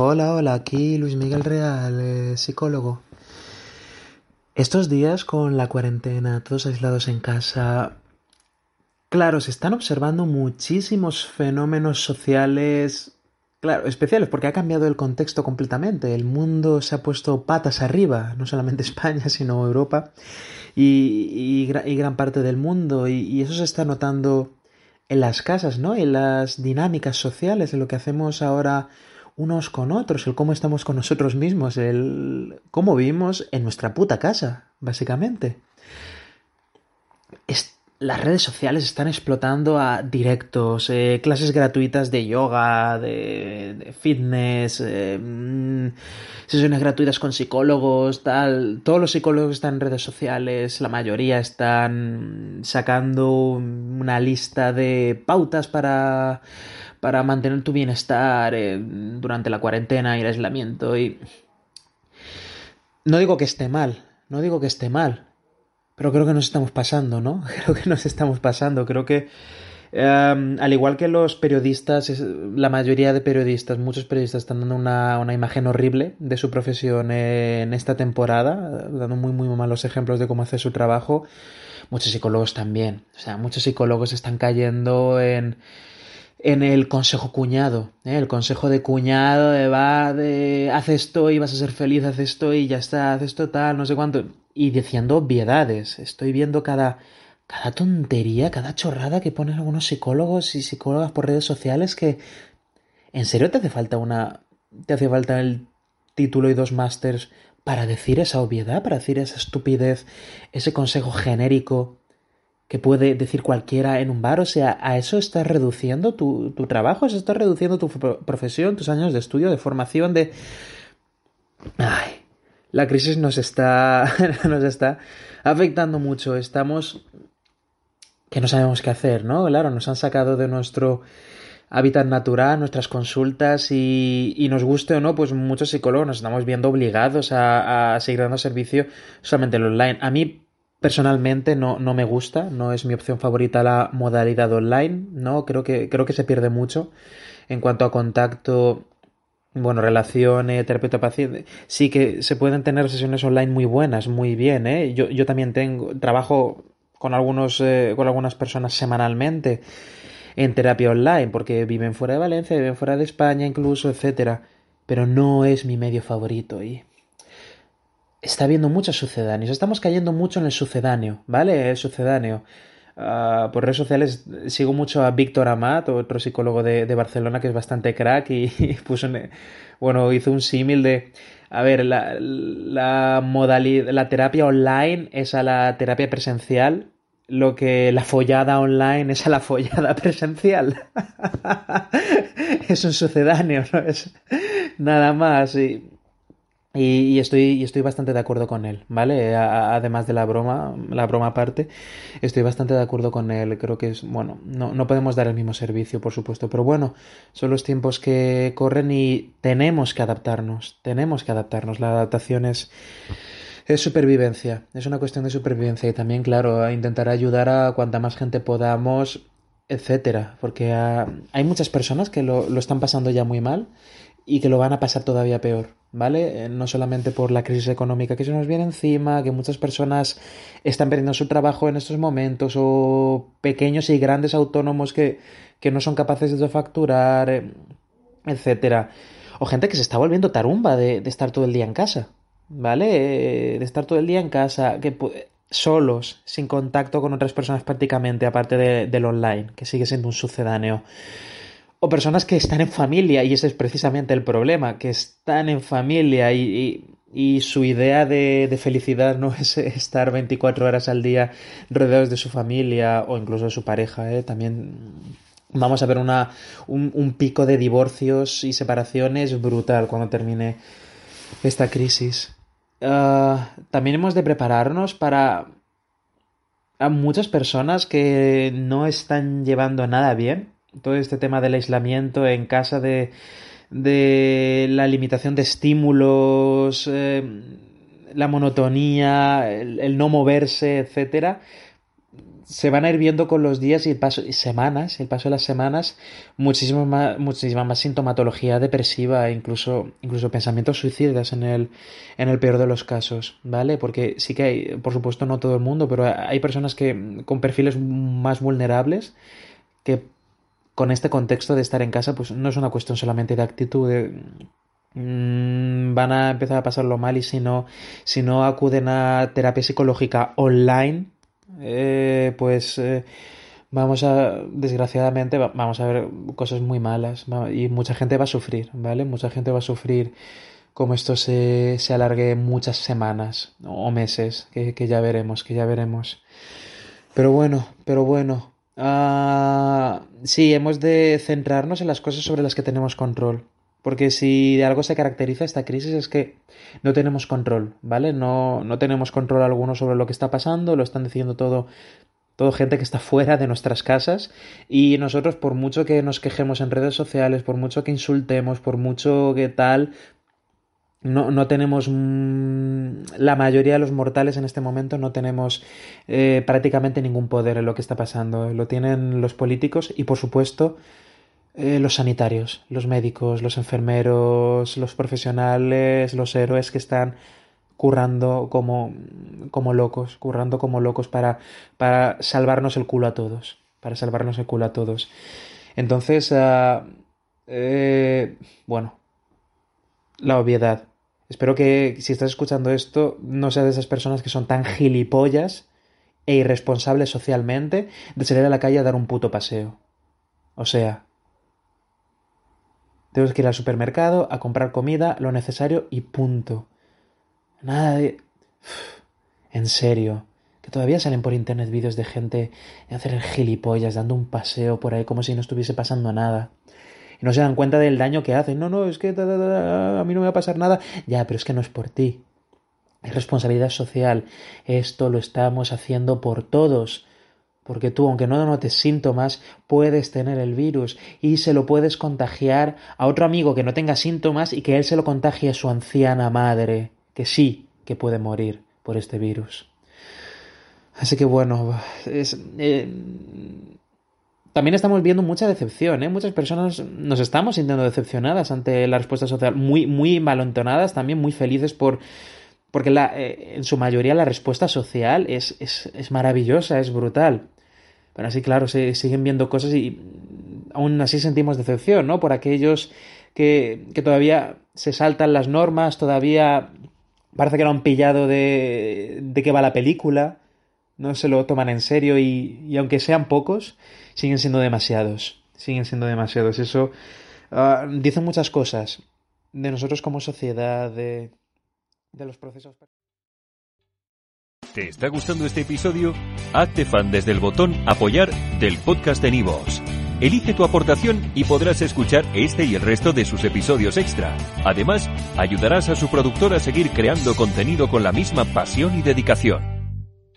Hola, hola, aquí Luis Miguel Real, eh, psicólogo. Estos días con la cuarentena, todos aislados en casa, claro, se están observando muchísimos fenómenos sociales, claro, especiales, porque ha cambiado el contexto completamente. El mundo se ha puesto patas arriba, no solamente España, sino Europa y, gran parte del mundo, y eso se está notando en las casas, ¿no? En las dinámicas sociales, en lo que hacemos ahora unos con otros, el cómo estamos con nosotros mismos, el cómo vivimos en nuestra puta casa, básicamente. las redes sociales están explotando a directos, eh, clases gratuitas de yoga, de, fitness, eh, mm, sesiones gratuitas con psicólogos, tal. Todos los psicólogos están en redes sociales, la mayoría están sacando una lista de pautas para para mantener tu bienestar eh, durante la cuarentena y el aislamiento. Y no digo que esté mal, no digo que esté mal, pero creo que nos estamos pasando, ¿no? Creo que nos estamos pasando, creo que em, al igual que los periodistas, la mayoría de periodistas, muchos periodistas están dando una, una imagen horrible de su profesión en esta temporada, dando muy, muy malos ejemplos de cómo hacer su trabajo. Muchos psicólogos también. O sea, muchos psicólogos están cayendo en, en el consejo cuñado, ¿eh? el consejo de cuñado de va de haz esto y vas a ser feliz, haz esto y ya está, haz esto tal, no sé cuánto, y diciendo obviedades. Estoy viendo cada, cada tontería, cada chorrada que ponen algunos psicólogos y psicólogas por redes sociales que, ¿en serio te hace falta una, te hace falta el título y dos másters para decir esa obviedad, para decir esa estupidez, ese consejo genérico que puede decir cualquiera en un bar. O sea, a eso estás reduciendo tu, tu trabajo, eso estás reduciendo tu profesión, tus años de estudio, de formación, de... Ay, la crisis nos está, nos está afectando mucho. Estamos... que no sabemos qué hacer, ¿no? Claro, nos han sacado de nuestro hábitat natural, nuestras consultas y, y, nos guste o no, pues muchos psicólogos nos estamos viendo obligados a, a seguir dando servicio solamente en online. A mí Personalmente no, no me gusta, no es mi opción favorita la modalidad online, ¿no? Creo que, creo que se pierde mucho en cuanto a contacto, bueno, relaciones, terapeuta-paciente. Sí que se pueden tener sesiones online muy buenas, muy bien, ¿eh? Yo, yo también tengo, trabajo con algunos, eh, con algunas personas semanalmente en terapia online, porque viven fuera de Valencia, viven fuera de España incluso, etcétera. Pero no es mi medio favorito y está habiendo muchos sucedáneos. Estamos cayendo mucho en el sucedáneo, ¿vale? El sucedáneo. Ah, por redes sociales sigo mucho a Víctor Amat, otro psicólogo de, Barcelona que es bastante crack y, puso, bueno, hizo un símil de, a ver, la, la modalidad, la terapia online es a la terapia presencial, lo que la follada online es a la follada presencial. es un sucedáneo, no es nada más. Y y, estoy, estoy bastante de acuerdo con él, ¿vale? además de la broma, la broma aparte, estoy bastante de acuerdo con él. Creo que es, bueno, no, no podemos dar el mismo servicio, por supuesto, pero bueno, son los tiempos que corren y tenemos que adaptarnos, tenemos que adaptarnos. La adaptación es, es supervivencia, es una cuestión de supervivencia y también, claro, intentar ayudar a cuanta más gente podamos, etcétera, porque hay muchas personas que lo, lo están pasando ya muy mal y que lo van a pasar todavía peor, ¿vale? Eh, no solamente por la crisis económica que se nos viene encima, que muchas personas están perdiendo su trabajo en estos momentos, o pequeños y grandes autónomos que, que no son capaces de facturar, eh, etcétera. O gente que se está volviendo tarumba de, de estar todo el día en casa, ¿vale? Eh, de estar todo el día en casa, que solos, sin contacto con otras personas prácticamente, aparte de, del online, que sigue siendo un sucedáneo o personas que están en familia, y ese es precisamente el problema, que están en familia y, y, su idea de, de, felicidad no es estar 24 horas al día rodeados de su familia o incluso de su pareja. ¿eh? También vamos a ver una, un, un pico de divorcios y separaciones brutal cuando termine esta crisis. Uh, también hemos de prepararnos para a muchas personas que no están llevando nada bien todo este tema del aislamiento en casa, de, de la limitación de estímulos, eh, la monotonía, el, no moverse, etcétera, se van a ir viendo con los días y el paso y semanas, el paso de las semanas, muchísimo más, muchísima más sintomatología depresiva, incluso, incluso pensamientos suicidas en el, en el peor de los casos, ¿vale? Porque sí que hay, por supuesto, no todo el mundo, pero hay personas que con perfiles más vulnerables que con este contexto de estar en casa, pues no es una cuestión solamente de actitud, mmm, van a empezar a pasarlo mal y si no, si no acuden a terapia psicológica online, eh, pues eh, vamos a, desgraciadamente, vamos a ver cosas muy malas y mucha gente va a sufrir, ¿vale? Mucha gente va a sufrir como esto se, se alargue muchas semanas o meses, que, ya veremos, que ya veremos. Pero bueno, pero bueno. Uh, sí, hemos de centrarnos en las cosas sobre las que tenemos control. Porque si de algo se caracteriza esta crisis es que no tenemos control, ¿vale? No, no tenemos control alguno sobre lo que está pasando, lo están diciendo todo, todo gente que está fuera de nuestras casas y nosotros por mucho que nos quejemos en redes sociales, por mucho que insultemos, por mucho que tal, no, no tenemos mmm, la mayoría de los mortales en este momento no tenemos eh, prácticamente ningún poder en lo que está pasando. Lo tienen los políticos y por supuesto eh, los sanitarios, los médicos, los enfermeros, los profesionales, los héroes que están currando como, como locos, currando como locos para, para salvarnos el culo a todos, para salvarnos el culo a todos. Entonces, uh, eh, bueno, la obviedad. Espero que si estás escuchando esto no seas de esas personas que son tan gilipollas e irresponsables socialmente de salir a la calle a dar un puto paseo. O sea, tenemos que ir al supermercado a comprar comida, lo necesario y punto. Nada de... En serio. Que todavía salen por internet vídeos de gente hacer gilipollas, dando un paseo por ahí como si no estuviese pasando nada. No se dan cuenta del daño que hacen. No, no, es que a mí no me va a pasar nada. Ya, pero es que no es por ti. Es responsabilidad social. Esto lo estamos haciendo por todos porque tú, aunque no notes síntomas, puedes tener el virus y se lo puedes contagiar a otro amigo que no tenga síntomas y que él se lo contagie a su anciana madre, que sí que puede morir por este virus. Así que bueno, es, eh, también estamos viendo mucha decepción, ¿eh? Muchas personas nos estamos sintiendo decepcionadas ante la respuesta social, muy, muy malontonadas, también muy felices por, porque eh, en su mayoría la respuesta social es, es, es maravillosa, es brutal. Pero así, claro, se siguen viendo cosas y aún así sentimos decepción, ¿no? Por aquellos que, que todavía se saltan las normas, todavía parece que no han pillado de, de qué va la película, no se lo toman en serio y, y aunque sean pocos, siguen siendo demasiados. Siguen siendo demasiados. Eso uh, dice muchas cosas de nosotros como sociedad, de, de los procesos. ¿Te está gustando este episodio? Hazte fan desde el botón Apoyar del podcast de Nivos. Elige tu aportación y podrás escuchar este y el resto de sus episodios extra. Además, ayudarás a su productor a seguir creando contenido con la misma pasión y dedicación.